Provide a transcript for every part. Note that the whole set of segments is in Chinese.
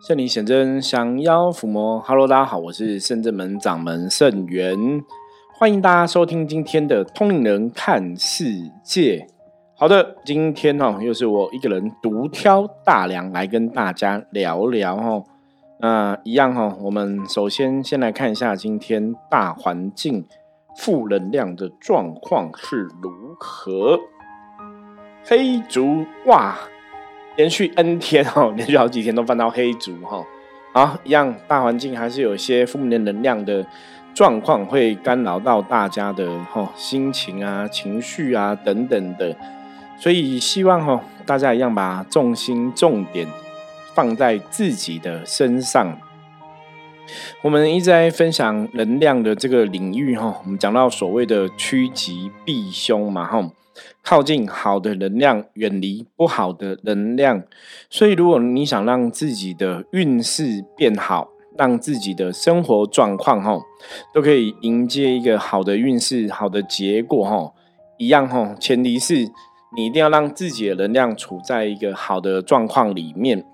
圣灵显真，降妖伏魔。Hello，大家好，我是圣正门掌门圣元，欢迎大家收听今天的通灵人看世界。好的，今天哈又是我一个人独挑大梁来跟大家聊聊哈。那一样哈，我们首先先来看一下今天大环境负能量的状况是如何。黑竹哇！连续 N 天哈，连续好几天都翻到黑竹哈，好一样，大环境还是有一些负面能量的状况，会干扰到大家的哈心情啊、情绪啊等等的，所以希望哈大家一样把重心重点放在自己的身上。我们一直在分享能量的这个领域哈，我们讲到所谓的趋吉避凶嘛哈。靠近好的能量，远离不好的能量。所以，如果你想让自己的运势变好，让自己的生活状况哈都可以迎接一个好的运势、好的结果哈，一样哈。前提是你一定要让自己的能量处在一个好的状况里面。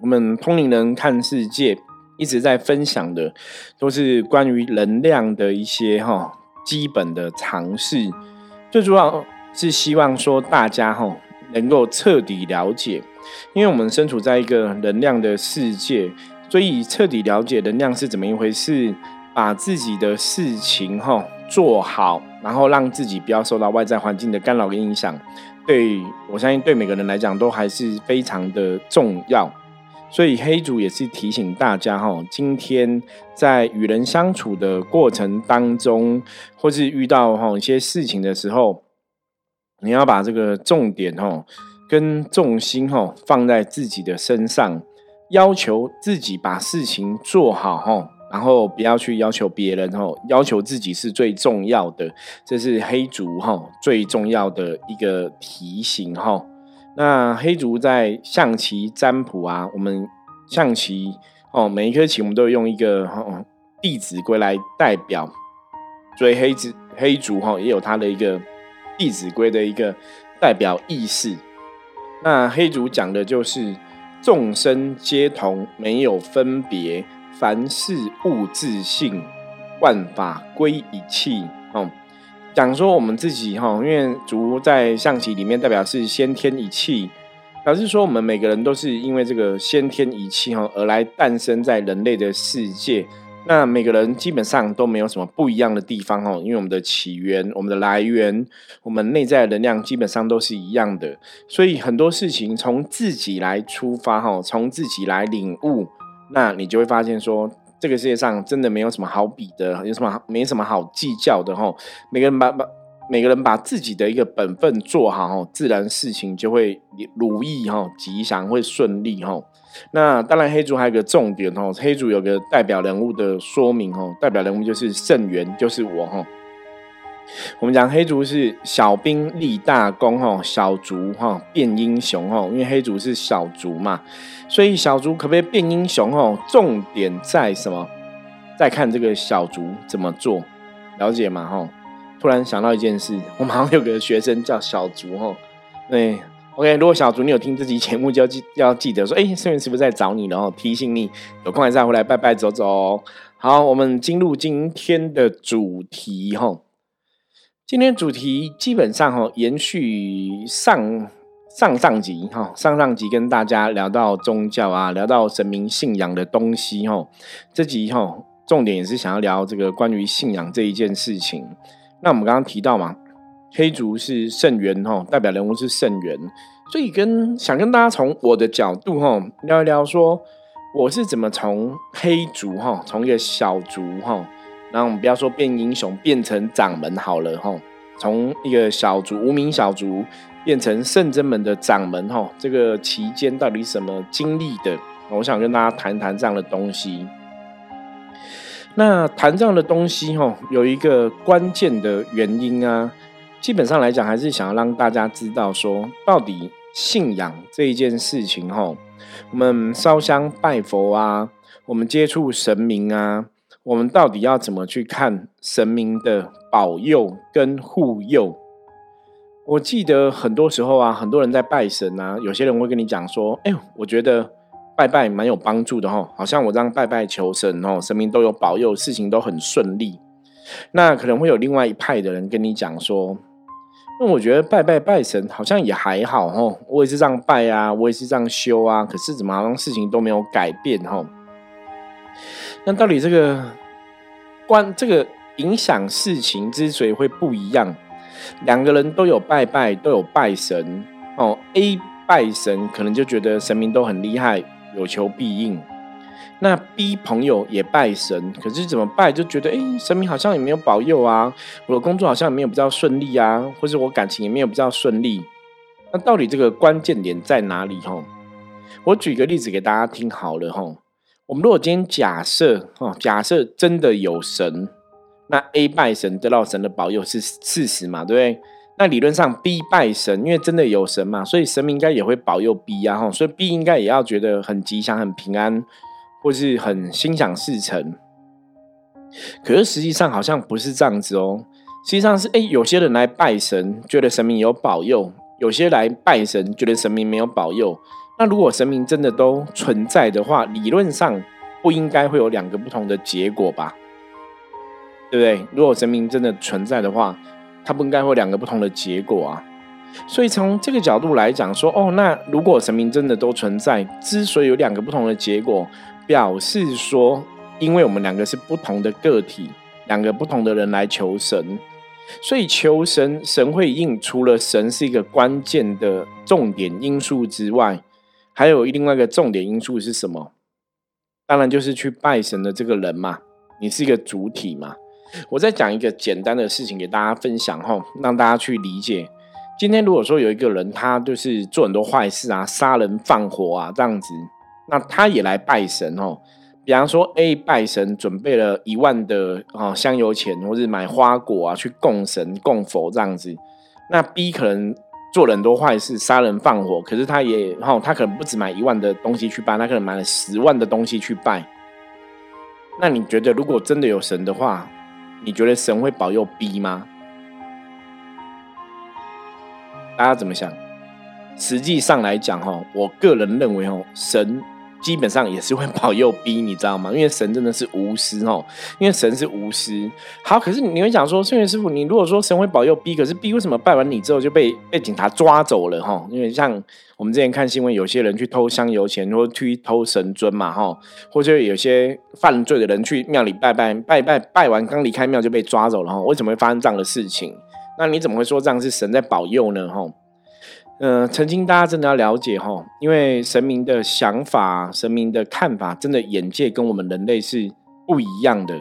我们通灵人看世界一直在分享的，都是关于能量的一些哈基本的常识。最主要是希望说大家哈能够彻底了解，因为我们身处在一个能量的世界，所以彻底了解能量是怎么一回事，把自己的事情哈做好，然后让自己不要受到外在环境的干扰跟影响，对我相信对每个人来讲都还是非常的重要。所以黑主也是提醒大家哈，今天在与人相处的过程当中，或是遇到哈一些事情的时候，你要把这个重点哈跟重心哈放在自己的身上，要求自己把事情做好哈，然后不要去要求别人哈，要求自己是最重要的，这是黑主哈最重要的一个提醒哈。那黑竹在象棋占卜啊，我们象棋哦，每一颗棋我们都用一个《弟子规》来代表，所以黑子黑竹哈也有它的一个《弟子规》的一个代表意思。那黑竹讲的就是众生皆同，没有分别，凡事物自性，万法归一气。哦。讲说我们自己哈，因为竹在象棋里面代表是先天一气，表示说我们每个人都是因为这个先天一气哈而来诞生在人类的世界。那每个人基本上都没有什么不一样的地方哈，因为我们的起源、我们的来源、我们内在的能量基本上都是一样的。所以很多事情从自己来出发哈，从自己来领悟，那你就会发现说。这个世界上真的没有什么好比的，有什么没什么好计较的吼。每个人把把每个人把自己的一个本分做好吼，自然事情就会如意吼，吉祥会顺利吼。那当然，黑竹还有个重点哦，黑竹有个代表人物的说明哦，代表人物就是圣元，就是我吼。我们讲黑竹是小兵立大功哈，小卒哈变英雄哈，因为黑竹是小卒嘛，所以小卒可不可以变英雄哦？重点在什么？在看这个小卒怎么做，了解吗？哈，突然想到一件事，我们好像有个学生叫小卒哈，对，OK，如果小卒你有听这期节目，就要记要记得说，哎，圣元是不是在找你？然后提醒你，有空还是要回来拜拜走走。好，我们进入今天的主题哈。今天主题基本上哈，延续上上上集哈，上上集跟大家聊到宗教啊，聊到神明信仰的东西哈。这集哈，重点也是想要聊这个关于信仰这一件事情。那我们刚刚提到嘛，黑族是圣元哈，代表人物是圣元，所以跟想跟大家从我的角度哈聊一聊，说我是怎么从黑族哈，从一个小族哈。那我们不要说变英雄，变成掌门好了哈。从一个小卒、无名小卒变成圣真门的掌门哈，这个期间到底什么经历的？我想跟大家谈谈这样的东西。那谈这样的东西哈，有一个关键的原因啊，基本上来讲还是想要让大家知道说，到底信仰这一件事情哈，我们烧香拜佛啊，我们接触神明啊。我们到底要怎么去看神明的保佑跟护佑？我记得很多时候啊，很多人在拜神啊，有些人会跟你讲说：“哎，我觉得拜拜蛮有帮助的哈，好像我这样拜拜求神哦，神明都有保佑，事情都很顺利。那可能会有另外一派的人跟你讲说，那我觉得拜拜拜神好像也还好哈，我也是这样拜啊，我也是这样修啊，可是怎么好像事情都没有改变哈？那到底这个关这个影响事情之所以会不一样，两个人都有拜拜，都有拜神哦，A 拜神可能就觉得神明都很厉害。有求必应，那 B 朋友也拜神，可是怎么拜就觉得，哎，神明好像也没有保佑啊，我的工作好像也没有比较顺利啊，或是我感情也没有比较顺利。那到底这个关键点在哪里？吼，我举个例子给大家听好了，吼，我们如果今天假设，哦，假设真的有神，那 A 拜神得到神的保佑是事实嘛，对不对？那理论上，B 拜神，因为真的有神嘛，所以神明应该也会保佑 B 啊，哈，所以 B 应该也要觉得很吉祥、很平安，或是很心想事成。可是实际上好像不是这样子哦，实际上是，哎，有些人来拜神，觉得神明有保佑；有些来拜神，觉得神明没有保佑。那如果神明真的都存在的话，理论上不应该会有两个不同的结果吧？对不对？如果神明真的存在的话。它不应该会两个不同的结果啊，所以从这个角度来讲，说哦，那如果神明真的都存在，之所以有两个不同的结果，表示说，因为我们两个是不同的个体，两个不同的人来求神，所以求神神会应。除了神是一个关键的重点因素之外，还有另外一个重点因素是什么？当然就是去拜神的这个人嘛，你是一个主体嘛。我再讲一个简单的事情给大家分享哈，让大家去理解。今天如果说有一个人，他就是做很多坏事啊，杀人放火啊这样子，那他也来拜神哦。比方说 A 拜神，准备了一万的啊香油钱，或是买花果啊去供神供佛这样子。那 B 可能做了很多坏事，杀人放火，可是他也哈，他可能不止买一万的东西去拜，他可能买了十万的东西去拜。那你觉得，如果真的有神的话？你觉得神会保佑 B 吗？大家怎么想？实际上来讲，哈，我个人认为，哦，神。基本上也是会保佑 B，你知道吗？因为神真的是无私哦，因为神是无私。好，可是你会讲说，圣元师傅，你如果说神会保佑 B，可是 B 为什么拜完你之后就被被警察抓走了？哈，因为像我们之前看新闻，有些人去偷香油钱，或去偷神尊嘛，哈，或者有些犯罪的人去庙里拜拜拜拜拜完，刚离开庙就被抓走了，哈，为什么会发生这样的事情？那你怎么会说这样是神在保佑呢？哈？嗯，曾经大家真的要了解哈，因为神明的想法、神明的看法，真的眼界跟我们人类是不一样的，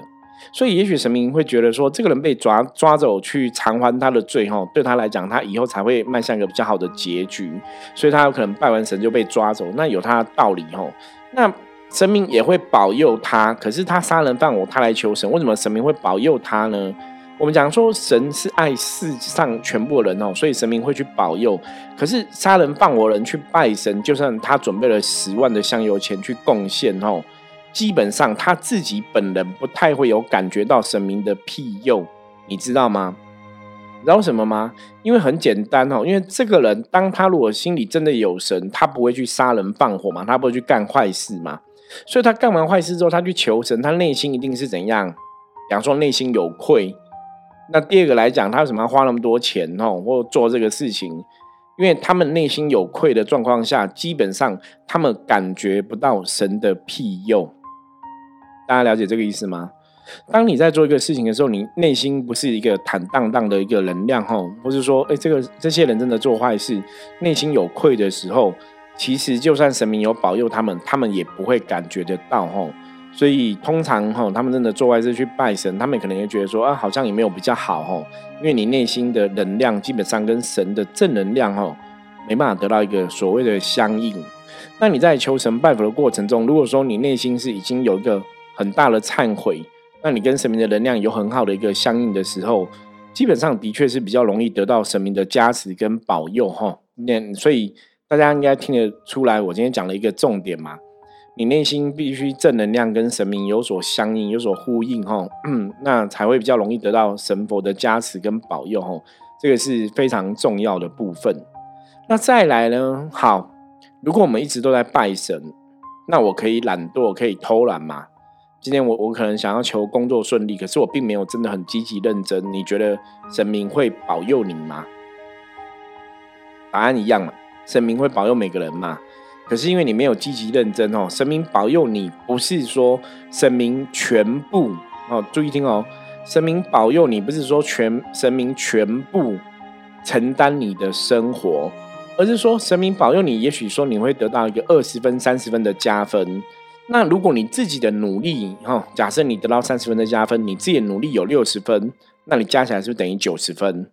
所以也许神明会觉得说，这个人被抓抓走去偿还他的罪哈，对他来讲，他以后才会迈向一个比较好的结局，所以他有可能拜完神就被抓走，那有他的道理哈。那神明也会保佑他，可是他杀人犯我，他来求神，为什么神明会保佑他呢？我们讲说神是爱世上全部人哦，所以神明会去保佑。可是杀人放火人去拜神，就算他准备了十万的香油钱去贡献哦，基本上他自己本人不太会有感觉到神明的庇佑，你知道吗？知道什么吗？因为很简单哦，因为这个人当他如果心里真的有神，他不会去杀人放火嘛，他不会去干坏事嘛。所以他干完坏事之后，他去求神，他内心一定是怎样？比方说内心有愧。那第二个来讲，他为什么要花那么多钱哦，或做这个事情？因为他们内心有愧的状况下，基本上他们感觉不到神的庇佑。大家了解这个意思吗？当你在做一个事情的时候，你内心不是一个坦荡荡的一个能量吼，或是说，哎，这个这些人真的做坏事，内心有愧的时候，其实就算神明有保佑他们，他们也不会感觉得到吼。所以通常哈，他们真的做坏事去拜神，他们可能也觉得说啊，好像也没有比较好哈，因为你内心的能量基本上跟神的正能量哈，没办法得到一个所谓的相应。那你在求神拜佛的过程中，如果说你内心是已经有一个很大的忏悔，那你跟神明的能量有很好的一个相应的时候，基本上的确是比较容易得到神明的加持跟保佑哈。那所以大家应该听得出来，我今天讲了一个重点嘛。你内心必须正能量跟神明有所相应、有所呼应，哈，那才会比较容易得到神佛的加持跟保佑，哈，这个是非常重要的部分。那再来呢？好，如果我们一直都在拜神，那我可以懒惰，可以偷懒嘛？今天我我可能想要求工作顺利，可是我并没有真的很积极认真。你觉得神明会保佑你吗？答案一样嘛，神明会保佑每个人嘛。可是因为你没有积极认真哦，神明保佑你不是说神明全部哦，注意听哦，神明保佑你不是说全神明全部承担你的生活，而是说神明保佑你，也许说你会得到一个二十分、三十分的加分。那如果你自己的努力，哈，假设你得到三十分的加分，你自己的努力有六十分，那你加起来是不是等于九十分？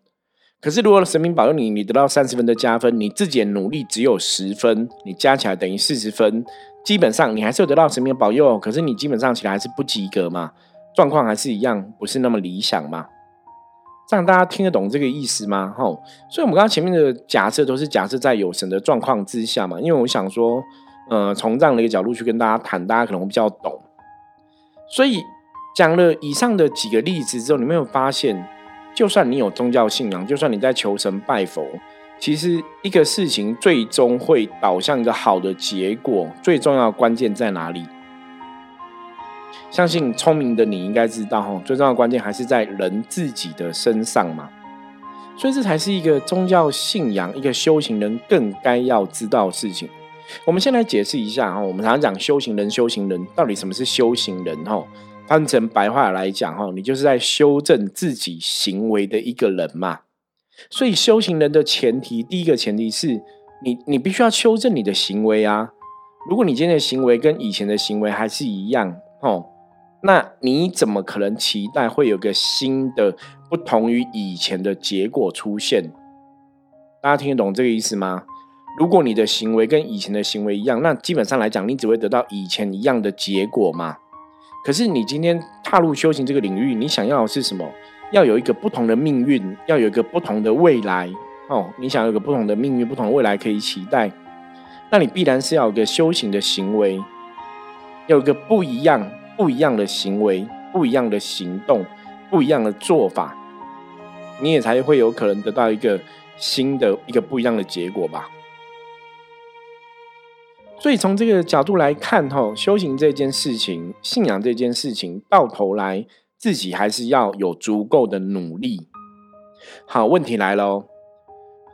可是如果神明保佑你，你得到三十分的加分，你自己的努力只有十分，你加起来等于四十分，基本上你还是有得到神明的保佑，可是你基本上起来还是不及格嘛，状况还是一样，不是那么理想嘛？这样大家听得懂这个意思吗？吼，所以我们刚刚前面的假设都是假设在有神的状况之下嘛，因为我想说。呃，从这样的一个角度去跟大家谈，大家可能会比较懂。所以讲了以上的几个例子之后，你没有发现，就算你有宗教信仰，就算你在求神拜佛，其实一个事情最终会导向一个好的结果，最重要的关键在哪里？相信聪明的你应该知道，哈，最重要的关键还是在人自己的身上嘛。所以这才是一个宗教信仰、一个修行人更该要知道的事情。我们先来解释一下哈，我们常常讲修行人，修行人到底什么是修行人哈？换成白话来讲哈，你就是在修正自己行为的一个人嘛。所以修行人的前提，第一个前提是你，你必须要修正你的行为啊。如果你今天的行为跟以前的行为还是一样哦，那你怎么可能期待会有个新的不同于以前的结果出现？大家听得懂这个意思吗？如果你的行为跟以前的行为一样，那基本上来讲，你只会得到以前一样的结果嘛。可是你今天踏入修行这个领域，你想要的是什么？要有一个不同的命运，要有一个不同的未来哦。你想有个不同的命运、不同的未来可以期待，那你必然是要有个修行的行为，要有个不一样、不一样的行为、不一样的行动、不一样的做法，你也才会有可能得到一个新的一个不一样的结果吧。所以从这个角度来看，哈，修行这件事情、信仰这件事情，到头来自己还是要有足够的努力。好，问题来了，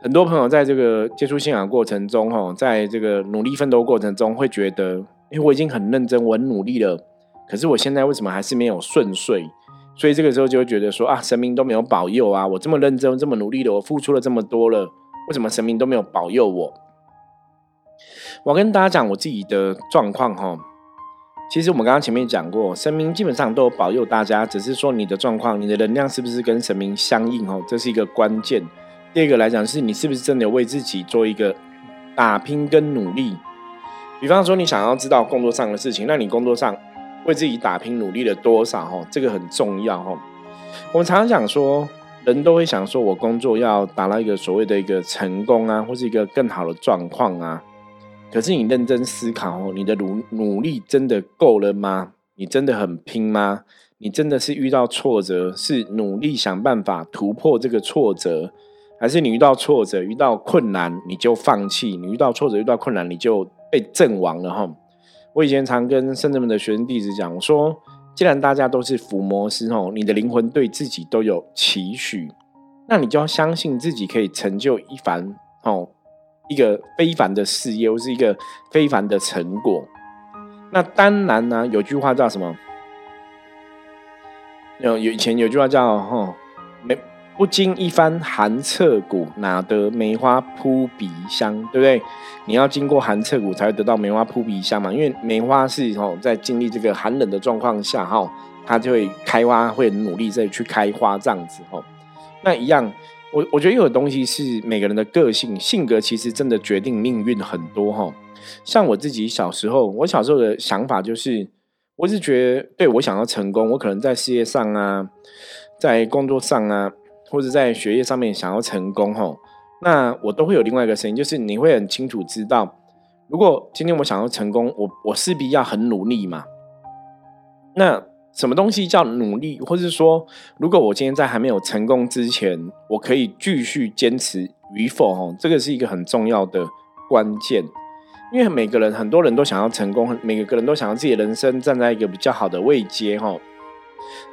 很多朋友在这个接触信仰过程中，哈，在这个努力奋斗过程中，会觉得，哎，我已经很认真，我很努力了，可是我现在为什么还是没有顺遂？所以这个时候就会觉得说，啊，神明都没有保佑啊，我这么认真、这么努力的，我付出了这么多了，为什么神明都没有保佑我？我跟大家讲我自己的状况哈，其实我们刚刚前面讲过，神明基本上都有保佑大家，只是说你的状况，你的能量是不是跟神明相应哦，这是一个关键。第二个来讲是，你是不是真的为自己做一个打拼跟努力？比方说，你想要知道工作上的事情，那你工作上为自己打拼努力了多少？哈，这个很重要哈。我们常常讲说，人都会想说，我工作要达到一个所谓的一个成功啊，或是一个更好的状况啊。可是你认真思考哦，你的努努力真的够了吗？你真的很拼吗？你真的是遇到挫折是努力想办法突破这个挫折，还是你遇到挫折、遇到困难你就放弃？你遇到挫折、遇到困难你就被阵亡了哈？我以前常跟圣者们的学生弟子讲，我说，既然大家都是伏魔师哦，你的灵魂对自己都有期许，那你就要相信自己可以成就一番哦。一个非凡的事业，或是一个非凡的成果。那当然呢，有句话叫什么？有有以前有句话叫“哈，没不经一番寒彻骨，哪得梅花扑鼻香”，对不对？你要经过寒彻骨，才会得到梅花扑鼻香嘛。因为梅花是哦，在经历这个寒冷的状况下，哈，它就会开花，会努力再去开花这样子，哦。那一样。我我觉得有的东西是每个人的个性性格，其实真的决定命运很多哈。像我自己小时候，我小时候的想法就是，我是觉得，对我想要成功，我可能在事业上啊，在工作上啊，或者在学业上面想要成功哈，那我都会有另外一个声音，就是你会很清楚知道，如果今天我想要成功，我我势必要很努力嘛。那什么东西叫努力，或者说，如果我今天在还没有成功之前，我可以继续坚持与否？哦，这个是一个很重要的关键。因为每个人很多人都想要成功，每个人都想要自己的人生站在一个比较好的位阶哈。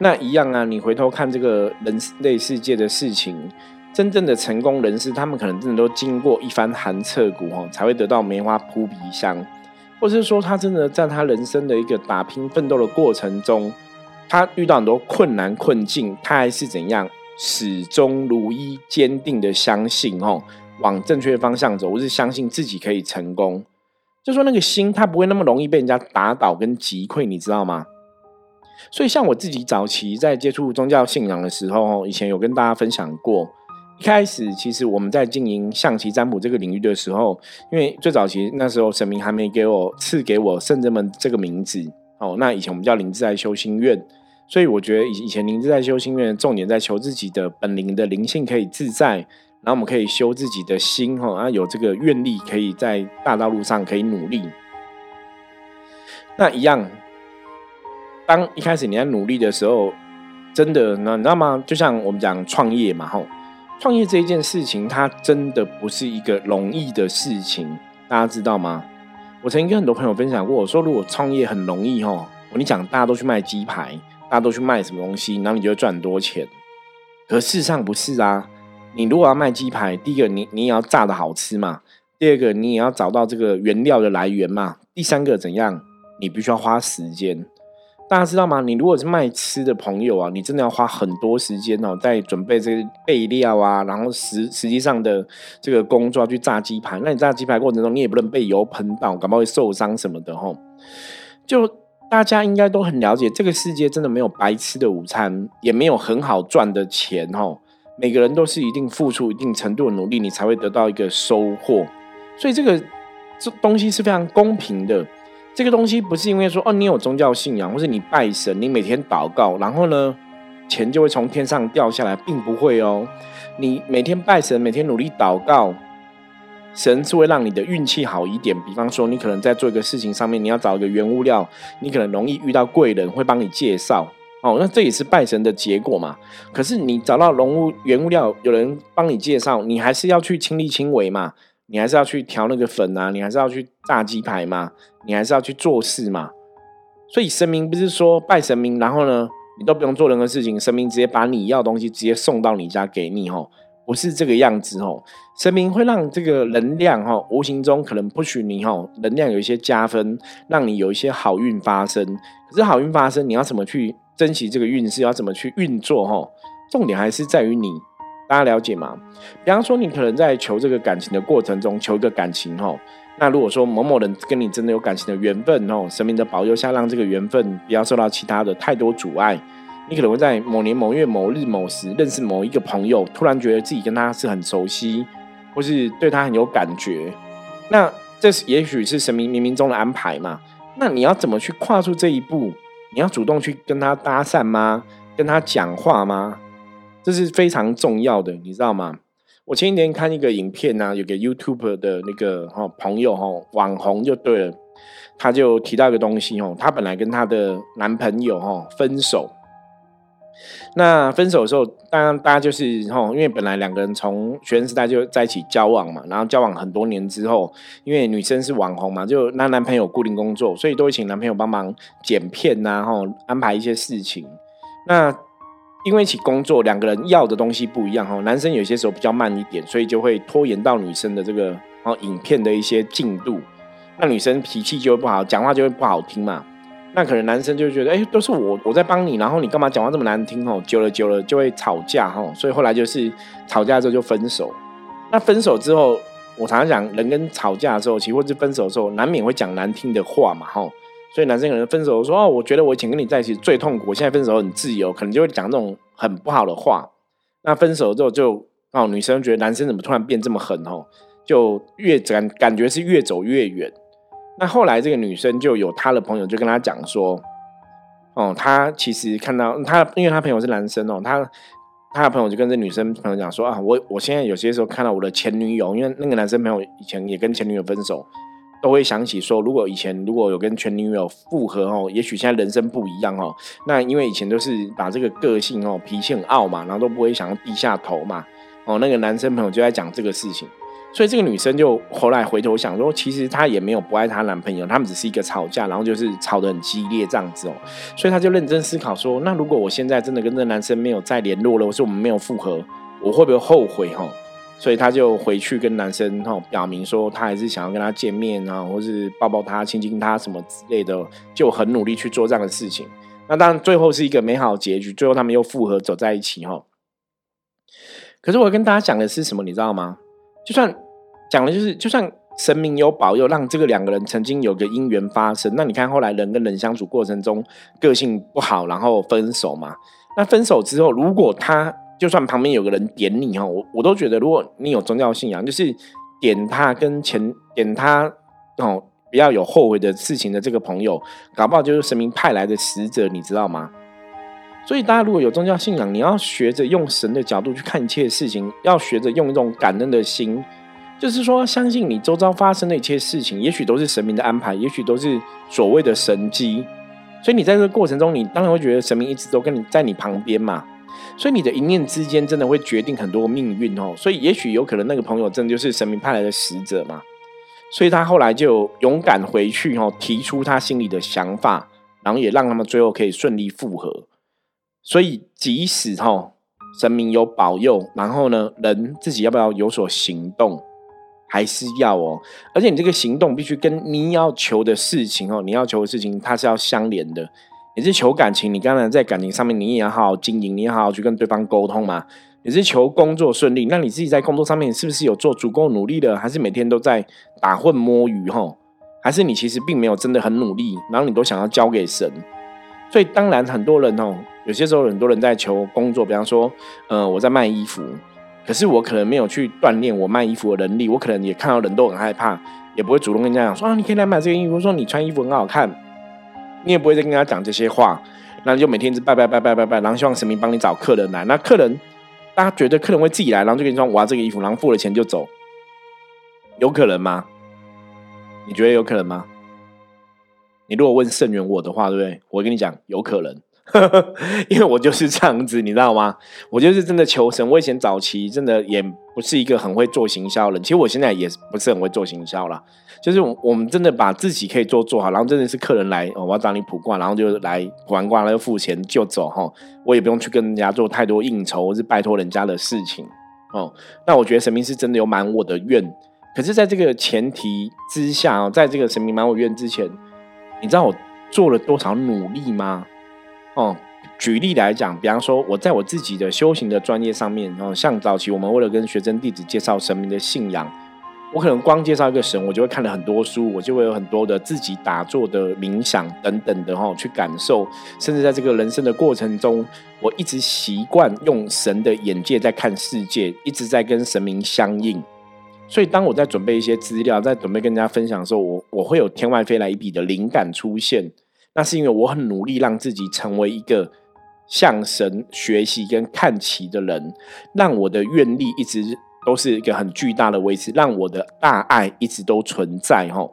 那一样啊，你回头看这个人类世界的事情，真正的成功人士，他们可能真的都经过一番寒彻骨哈，才会得到梅花扑鼻香，或是说他真的在他人生的一个打拼奋斗的过程中，他遇到很多困难困境，他还是怎样始终如一坚定的相信哦，往正确方向走，或是相信自己可以成功。就说那个心，他不会那么容易被人家打倒跟击溃，你知道吗？所以像我自己早期在接触宗教信仰的时候，以前有跟大家分享过。一开始其实我们在经营象棋占卜这个领域的时候，因为最早期那时候神明还没给我赐给我圣人们这个名字哦，那以前我们叫灵自在修心院，所以我觉得以以前灵自在修心院重点在求自己的本灵的灵性可以自在。然后我们可以修自己的心哈，啊有这个愿力，可以在大道路上可以努力。那一样，当一开始你在努力的时候，真的，那你知道吗？就像我们讲创业嘛，吼，创业这一件事情，它真的不是一个容易的事情，大家知道吗？我曾经跟很多朋友分享过，我说如果创业很容易，哦，我你讲大家都去卖鸡排，大家都去卖什么东西，然后你就会赚很多钱。可事实上不是啊。你如果要卖鸡排，第一个你你也要炸的好吃嘛，第二个你也要找到这个原料的来源嘛，第三个怎样？你必须要花时间。大家知道吗？你如果是卖吃的朋友啊，你真的要花很多时间哦，在准备这个备料啊，然后实实际上的这个工作要去炸鸡排。那你炸鸡排过程中，你也不能被油喷到，感冒会受伤什么的吼。就大家应该都很了解，这个世界真的没有白吃的午餐，也没有很好赚的钱吼。每个人都是一定付出一定程度的努力，你才会得到一个收获。所以这个这东西是非常公平的。这个东西不是因为说哦，你有宗教信仰，或是你拜神，你每天祷告，然后呢，钱就会从天上掉下来，并不会哦。你每天拜神，每天努力祷告，神是会让你的运气好一点。比方说，你可能在做一个事情上面，你要找一个原物料，你可能容易遇到贵人会帮你介绍。哦，那这也是拜神的结果嘛？可是你找到龙物原物料，有人帮你介绍，你还是要去亲力亲为嘛？你还是要去调那个粉啊？你还是要去炸鸡排嘛？你还是要去做事嘛？所以神明不是说拜神明，然后呢，你都不用做任何事情，神明直接把你要东西直接送到你家给你哦，不是这个样子哦。神明会让这个能量哈，无形中可能不许你哈，能量有一些加分，让你有一些好运发生。可是好运发生，你要怎么去？珍惜这个运势要怎么去运作？哈，重点还是在于你，大家了解吗？比方说，你可能在求这个感情的过程中，求一个感情，吼，那如果说某某人跟你真的有感情的缘分，哦，神明的保佑下，让这个缘分不要受到其他的太多阻碍，你可能会在某年某月某日某时认识某一个朋友，突然觉得自己跟他是很熟悉，或是对他很有感觉，那这也许是神明冥冥中的安排嘛？那你要怎么去跨出这一步？你要主动去跟他搭讪吗？跟他讲话吗？这是非常重要的，你知道吗？我前几天看一个影片呢，有个 YouTube 的那个哈朋友哈网红就对了，他就提到一个东西哦，他本来跟他的男朋友哈分手。那分手的时候，当然大家就是吼，因为本来两个人从学生时代就在一起交往嘛，然后交往很多年之后，因为女生是网红嘛，就那男朋友固定工作，所以都会请男朋友帮忙剪片呐，吼安排一些事情。那因为一起工作，两个人要的东西不一样，吼男生有些时候比较慢一点，所以就会拖延到女生的这个哦影片的一些进度，那女生脾气就会不好，讲话就会不好听嘛。那可能男生就觉得，哎，都是我我在帮你，然后你干嘛讲话这么难听哦？久了久了就会吵架哈，所以后来就是吵架之后就分手。那分手之后，我常常讲，人跟吵架的时候，其实或是分手的时候，难免会讲难听的话嘛哈。所以男生可能分手说，哦，我觉得我以前跟你在一起最痛苦，我现在分手很自由，可能就会讲这种很不好的话。那分手之后就哦，女生觉得男生怎么突然变这么狠哦，就越感感觉是越走越远。那后来这个女生就有她的朋友就跟她讲说，哦，她其实看到她，因为她朋友是男生哦，她他的朋友就跟这女生朋友讲说啊，我我现在有些时候看到我的前女友，因为那个男生朋友以前也跟前女友分手，都会想起说，如果以前如果有跟前女友复合哦，也许现在人生不一样哦。那因为以前都是把这个个性哦，脾气很傲嘛，然后都不会想要低下头嘛。哦，那个男生朋友就在讲这个事情。所以这个女生就后来回头想说，其实她也没有不爱她男朋友，他们只是一个吵架，然后就是吵得很激烈这样子哦。所以她就认真思考说，那如果我现在真的跟这男生没有再联络了，或是我们没有复合，我会不会后悔哈？所以她就回去跟男生哈表明说，她还是想要跟他见面啊，或是抱抱他、亲亲他什么之类的，就很努力去做这样的事情。那当然最后是一个美好结局，最后他们又复合走在一起哈。可是我跟大家讲的是什么，你知道吗？就算讲的就是，就算神明有保佑，让这个两个人曾经有个姻缘发生，那你看后来人跟人相处过程中个性不好，然后分手嘛。那分手之后，如果他就算旁边有个人点你哈，我我都觉得，如果你有宗教信仰，就是点他跟前点他哦，不要有后悔的事情的这个朋友，搞不好就是神明派来的使者，你知道吗？所以大家如果有宗教信仰，你要学着用神的角度去看一切事情，要学着用一种感恩的心。就是说，相信你周遭发生的一切事情，也许都是神明的安排，也许都是所谓的神机。所以你在这个过程中，你当然会觉得神明一直都跟你在你旁边嘛。所以你的一念之间，真的会决定很多命运哦。所以也许有可能那个朋友真的就是神明派来的使者嘛。所以他后来就勇敢回去哦，提出他心里的想法，然后也让他们最后可以顺利复合。所以即使哈神明有保佑，然后呢，人自己要不要有所行动？还是要哦，而且你这个行动必须跟你要求的事情哦，你要求的事情它是要相连的。你是求感情，你刚才在感情上面你也要好好经营，你要好好去跟对方沟通嘛。你是求工作顺利，那你自己在工作上面是不是有做足够努力的？还是每天都在打混摸鱼哈？还是你其实并没有真的很努力，然后你都想要交给神？所以当然很多人哦，有些时候很多人在求工作，比方说，呃，我在卖衣服。可是我可能没有去锻炼我卖衣服的能力，我可能也看到人都很害怕，也不会主动跟人家讲说啊，你可以来买这件衣服，说你穿衣服很好看，你也不会再跟他讲这些话，那就每天一直拜拜拜拜拜拜，然后希望神明帮你找客人来，那客人大家觉得客人会自己来，然后就跟你说我要这个衣服，然后付了钱就走，有可能吗？你觉得有可能吗？你如果问圣元我的话，对不对？我跟你讲，有可能。因为我就是这样子，你知道吗？我就是真的求神。我以前早期真的也不是一个很会做行销的人，其实我现在也不是很会做行销啦。就是我们真的把自己可以做做好，然后真的是客人来，哦我要找你卜卦，然后就来卜完卦了就付钱就走哈。我也不用去跟人家做太多应酬或是拜托人家的事情哦。那我觉得神明是真的有满我的愿，可是在这个前提之下哦，在这个神明满我愿之前，你知道我做了多少努力吗？哦，举例来讲，比方说，我在我自己的修行的专业上面，哦，像早期我们为了跟学生弟子介绍神明的信仰，我可能光介绍一个神，我就会看了很多书，我就会有很多的自己打坐的冥想等等的哈，去感受，甚至在这个人生的过程中，我一直习惯用神的眼界在看世界，一直在跟神明相应。所以，当我在准备一些资料，在准备跟人家分享的时候，我我会有天外飞来一笔的灵感出现。那是因为我很努力让自己成为一个向神学习跟看齐的人，让我的愿力一直都是一个很巨大的位置，让我的大爱一直都存在哈。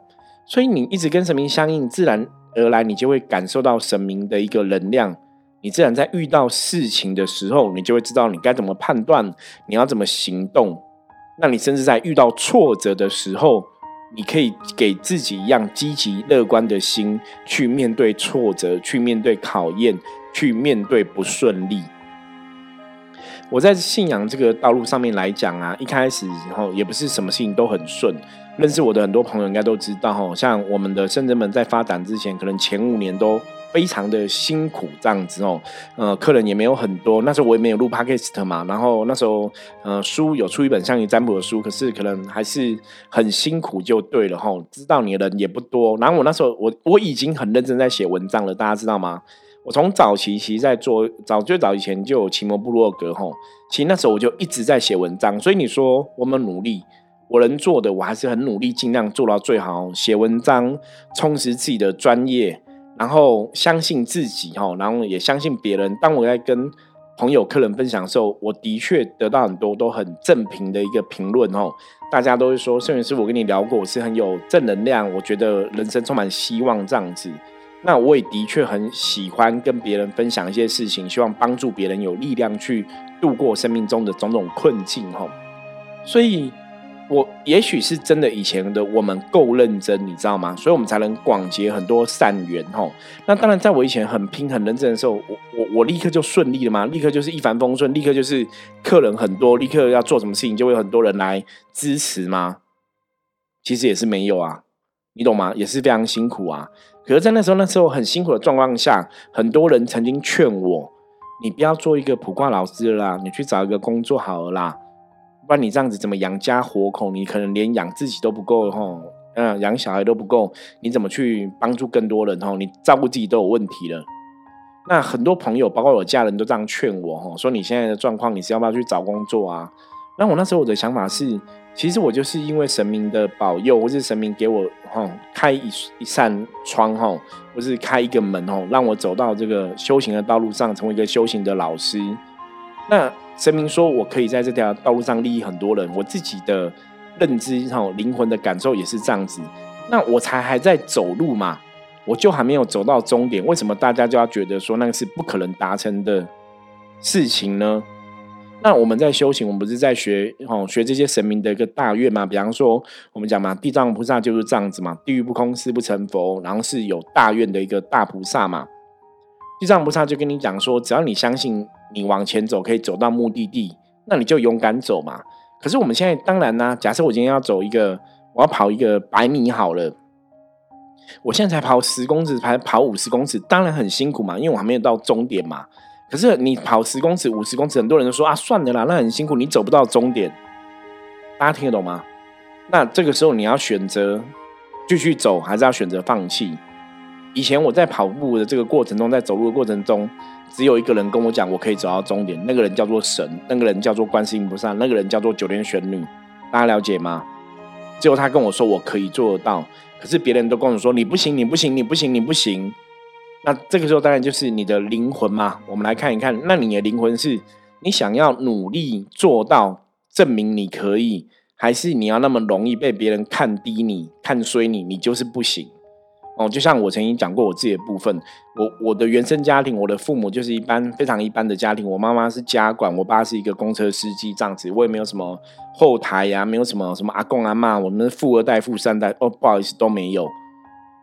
所以你一直跟神明相应，自然而然你就会感受到神明的一个能量。你自然在遇到事情的时候，你就会知道你该怎么判断，你要怎么行动。那你甚至在遇到挫折的时候。你可以给自己一样积极乐观的心去面对挫折，去面对考验，去面对不顺利。我在信仰这个道路上面来讲啊，一开始然后也不是什么事情都很顺。认识我的很多朋友应该都知道，像我们的圣人们在发展之前，可能前五年都。非常的辛苦这样子哦，呃，客人也没有很多。那时候我也没有录 podcast 嘛，然后那时候呃书有出一本像你占卜的书，可是可能还是很辛苦就对了哈。知道你的人也不多。然后我那时候我我已经很认真在写文章了，大家知道吗？我从早期其实在做早最早以前就有奇摩部落格哈，其实那时候我就一直在写文章。所以你说我们努力，我能做的我还是很努力，尽量做到最好，写文章，充实自己的专业。然后相信自己哈，然后也相信别人。当我在跟朋友、客人分享的时候，我的确得到很多都很正评的一个评论哦。大家都会说，圣元师，我跟你聊过，我是很有正能量，我觉得人生充满希望这样子。那我也的确很喜欢跟别人分享一些事情，希望帮助别人有力量去度过生命中的种种困境哈。所以。我也许是真的以前的我们够认真，你知道吗？所以我们才能广结很多善缘吼。那当然，在我以前很拼很认真的时候，我我我立刻就顺利了吗？立刻就是一帆风顺，立刻就是客人很多，立刻要做什么事情就会有很多人来支持吗？其实也是没有啊，你懂吗？也是非常辛苦啊。可是，在那时候那时候很辛苦的状况下，很多人曾经劝我：你不要做一个普挂老师啦，你去找一个工作好了啦。不然你这样子怎么养家活口？你可能连养自己都不够吼，嗯，养小孩都不够，你怎么去帮助更多人吼？你照顾自己都有问题了。那很多朋友，包括我家人都这样劝我吼，说你现在的状况，你是要不要去找工作啊？那我那时候我的想法是，其实我就是因为神明的保佑，或是神明给我吼开一一扇窗吼，或是开一个门吼，让我走到这个修行的道路上，成为一个修行的老师。那。神明说：“我可以在这条道路上利益很多人，我自己的认知、哈灵魂的感受也是这样子。那我才还在走路嘛，我就还没有走到终点。为什么大家就要觉得说那个是不可能达成的事情呢？那我们在修行，我们不是在学哦学这些神明的一个大愿嘛？比方说，我们讲嘛，地藏菩萨就是这样子嘛，地狱不空，誓不成佛，然后是有大愿的一个大菩萨嘛。地藏菩萨就跟你讲说，只要你相信。”你往前走可以走到目的地，那你就勇敢走嘛。可是我们现在当然呢，假设我今天要走一个，我要跑一个百米好了，我现在才跑十公尺，才跑五十公尺，当然很辛苦嘛，因为我还没有到终点嘛。可是你跑十公尺、五十公尺，很多人都说啊，算了啦，那很辛苦，你走不到终点。大家听得懂吗？那这个时候你要选择继续走，还是要选择放弃？以前我在跑步的这个过程中，在走路的过程中。只有一个人跟我讲，我可以走到终点。那个人叫做神，那个人叫做观世音菩萨，那个人叫做九天玄女。大家了解吗？只有他跟我说我可以做得到，可是别人都跟我说你不行，你不行，你不行，你不行。那这个时候当然就是你的灵魂嘛。我们来看一看，那你的灵魂是你想要努力做到证明你可以，还是你要那么容易被别人看低你、看衰你，你就是不行。哦，就像我曾经讲过我自己的部分，我我的原生家庭，我的父母就是一般非常一般的家庭，我妈妈是家管，我爸是一个公车司机这样子，我也没有什么后台呀，没有什么什么阿公阿妈，我们富二代、富三代，哦，不好意思都没有。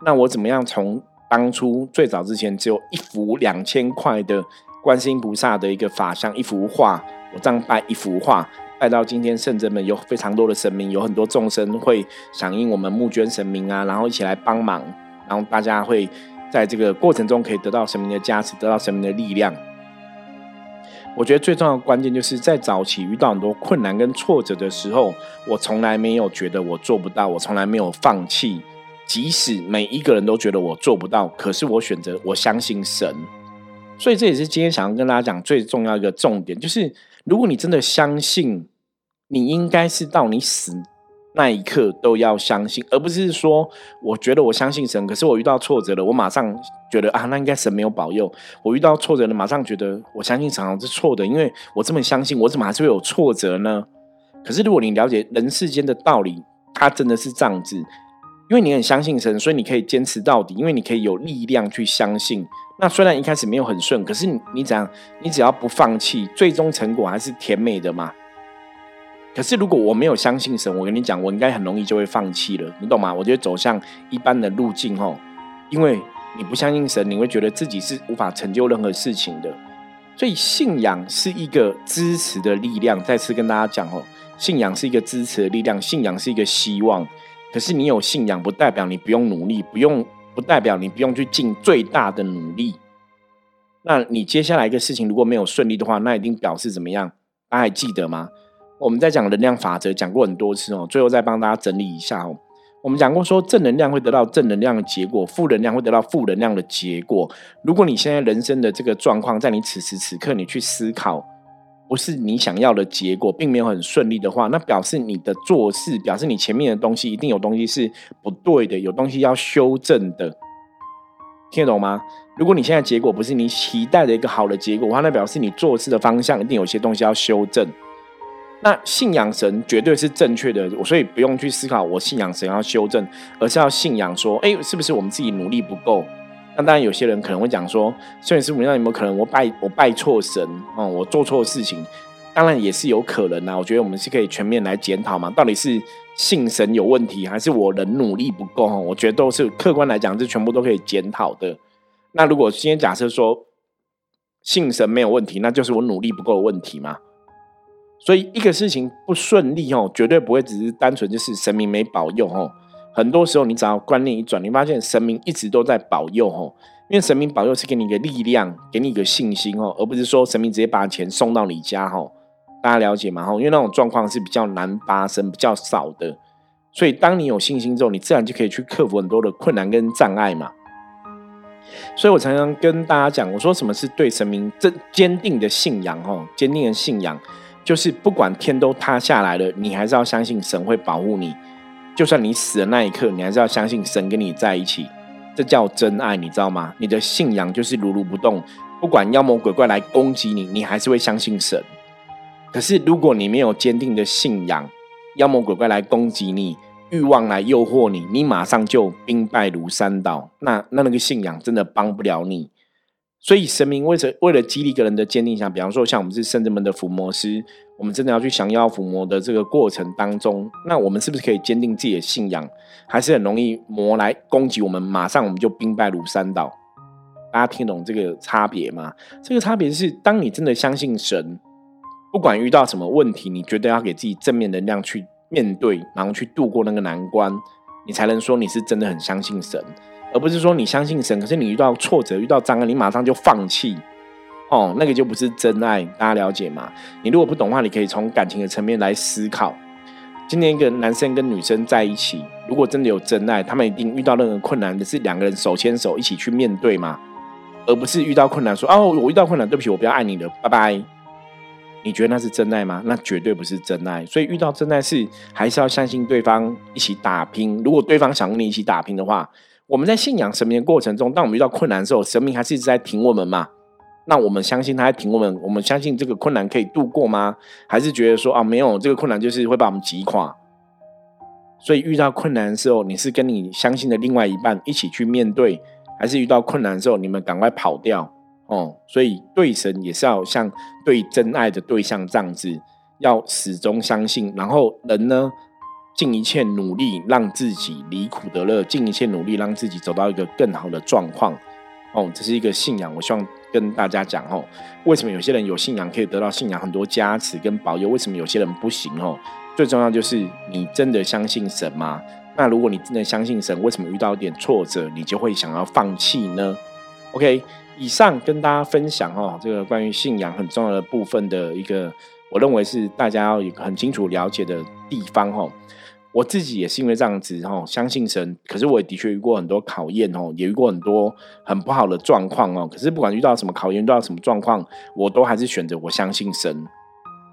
那我怎么样从当初最早之前只有一幅两千块的观世音菩萨的一个法像一幅画，我这样拜一幅画，拜到今天圣者们有非常多的神明，有很多众生会响应我们募捐神明啊，然后一起来帮忙。然后大家会在这个过程中可以得到神明的加持，得到神明的力量。我觉得最重要的关键就是在早期遇到很多困难跟挫折的时候，我从来没有觉得我做不到，我从来没有放弃。即使每一个人都觉得我做不到，可是我选择我相信神。所以这也是今天想要跟大家讲最重要一个重点，就是如果你真的相信，你应该是到你死。那一刻都要相信，而不是说我觉得我相信神，可是我遇到挫折了，我马上觉得啊，那应该神没有保佑。我遇到挫折了，马上觉得我相信神是错的，因为我这么相信，我怎么还是会有挫折呢？可是如果你了解人世间的道理，它真的是这样子，因为你很相信神，所以你可以坚持到底，因为你可以有力量去相信。那虽然一开始没有很顺，可是你怎样，你只要不放弃，最终成果还是甜美的嘛。可是，如果我没有相信神，我跟你讲，我应该很容易就会放弃了，你懂吗？我觉得走向一般的路径，吼，因为你不相信神，你会觉得自己是无法成就任何事情的。所以，信仰是一个支持的力量。再次跟大家讲，吼，信仰是一个支持的力量，信仰是一个希望。可是，你有信仰，不代表你不用努力，不用，不代表你不用去尽最大的努力。那你接下来一个事情如果没有顺利的话，那一定表示怎么样？大家还记得吗？我们在讲能量法则，讲过很多次哦。最后再帮大家整理一下哦。我们讲过说，正能量会得到正能量的结果，负能量会得到负能量的结果。如果你现在人生的这个状况，在你此时此刻你去思考，不是你想要的结果，并没有很顺利的话，那表示你的做事，表示你前面的东西一定有东西是不对的，有东西要修正的。听得懂吗？如果你现在结果不是你期待的一个好的结果的话，那表示你做事的方向一定有些东西要修正。那信仰神绝对是正确的，我所以不用去思考我信仰神要修正，而是要信仰说，哎，是不是我们自己努力不够？那当然有些人可能会讲说，虽然师傅，那有没有可能我拜我拜错神哦，我做错事情？当然也是有可能啊。我觉得我们是可以全面来检讨嘛，到底是信神有问题，还是我人努力不够？哈，我觉得都是客观来讲，这全部都可以检讨的。那如果今天假设说信神没有问题，那就是我努力不够的问题嘛。所以一个事情不顺利哦，绝对不会只是单纯就是神明没保佑哦。很多时候你只要观念一转，你发现神明一直都在保佑哦。因为神明保佑是给你一个力量，给你一个信心哦，而不是说神明直接把钱送到你家哈。大家了解吗？哈，因为那种状况是比较难发生、比较少的。所以当你有信心之后，你自然就可以去克服很多的困难跟障碍嘛。所以我常常跟大家讲，我说什么是对神明真坚定的信仰哈？坚定的信仰就是不管天都塌下来了，你还是要相信神会保护你。就算你死的那一刻，你还是要相信神跟你在一起。这叫真爱，你知道吗？你的信仰就是如如不动，不管妖魔鬼怪来攻击你，你还是会相信神。可是如果你没有坚定的信仰，妖魔鬼怪来攻击你，欲望来诱惑你，你马上就兵败如山倒。那那那个信仰真的帮不了你。所以神明为着为了激励个人的坚定想，比方说像我们是圣人们的伏魔师，我们真的要去降妖伏魔的这个过程当中，那我们是不是可以坚定自己的信仰？还是很容易魔来攻击我们，马上我们就兵败如山倒？大家听懂这个差别吗？这个差别是，当你真的相信神，不管遇到什么问题，你觉得要给自己正面能量去面对，然后去度过那个难关，你才能说你是真的很相信神。而不是说你相信神，可是你遇到挫折、遇到障碍，你马上就放弃，哦，那个就不是真爱。大家了解吗？你如果不懂的话，你可以从感情的层面来思考。今天一个男生跟女生在一起，如果真的有真爱，他们一定遇到任何困难的是两个人手牵手一起去面对吗？而不是遇到困难说哦，我遇到困难，对不起，我不要爱你了，拜拜。你觉得那是真爱吗？那绝对不是真爱。所以遇到真爱是还是要相信对方一起打拼。如果对方想跟你一起打拼的话。我们在信仰神明的过程中，当我们遇到困难的时候，神明还是一直在挺我们嘛？那我们相信他在挺我们，我们相信这个困难可以度过吗？还是觉得说啊，没有这个困难就是会把我们击垮？所以遇到困难的时候，你是跟你相信的另外一半一起去面对，还是遇到困难的时候，你们赶快跑掉？哦，所以对神也是要像对真爱的对象这样子，要始终相信。然后人呢？尽一切努力让自己离苦得乐，尽一切努力让自己走到一个更好的状况。哦，这是一个信仰。我希望跟大家讲哦，为什么有些人有信仰可以得到信仰很多加持跟保佑？为什么有些人不行？哦，最重要就是你真的相信神吗？那如果你真的相信神，为什么遇到一点挫折，你就会想要放弃呢？OK，以上跟大家分享哦，这个关于信仰很重要的部分的一个，我认为是大家要很清楚了解的地方哦。我自己也是因为这样子哦，相信神。可是我也的确遇过很多考验哦，也遇过很多很不好的状况哦。可是不管遇到什么考验，遇到什么状况，我都还是选择我相信神。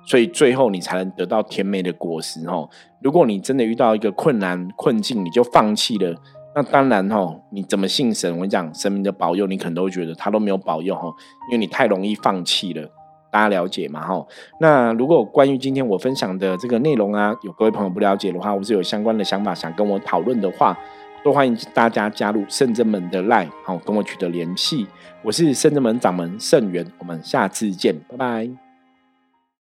所以最后你才能得到甜美的果实哦。如果你真的遇到一个困难困境，你就放弃了，那当然哦，你怎么信神？我跟你讲，神明的保佑，你可能都会觉得他都没有保佑哦，因为你太容易放弃了。大家了解嘛？哈，那如果关于今天我分享的这个内容啊，有各位朋友不了解的话，或是有相关的想法想跟我讨论的话，都欢迎大家加入圣真门的 line，好跟我取得联系。我是圣真门掌门圣元，我们下次见，拜拜。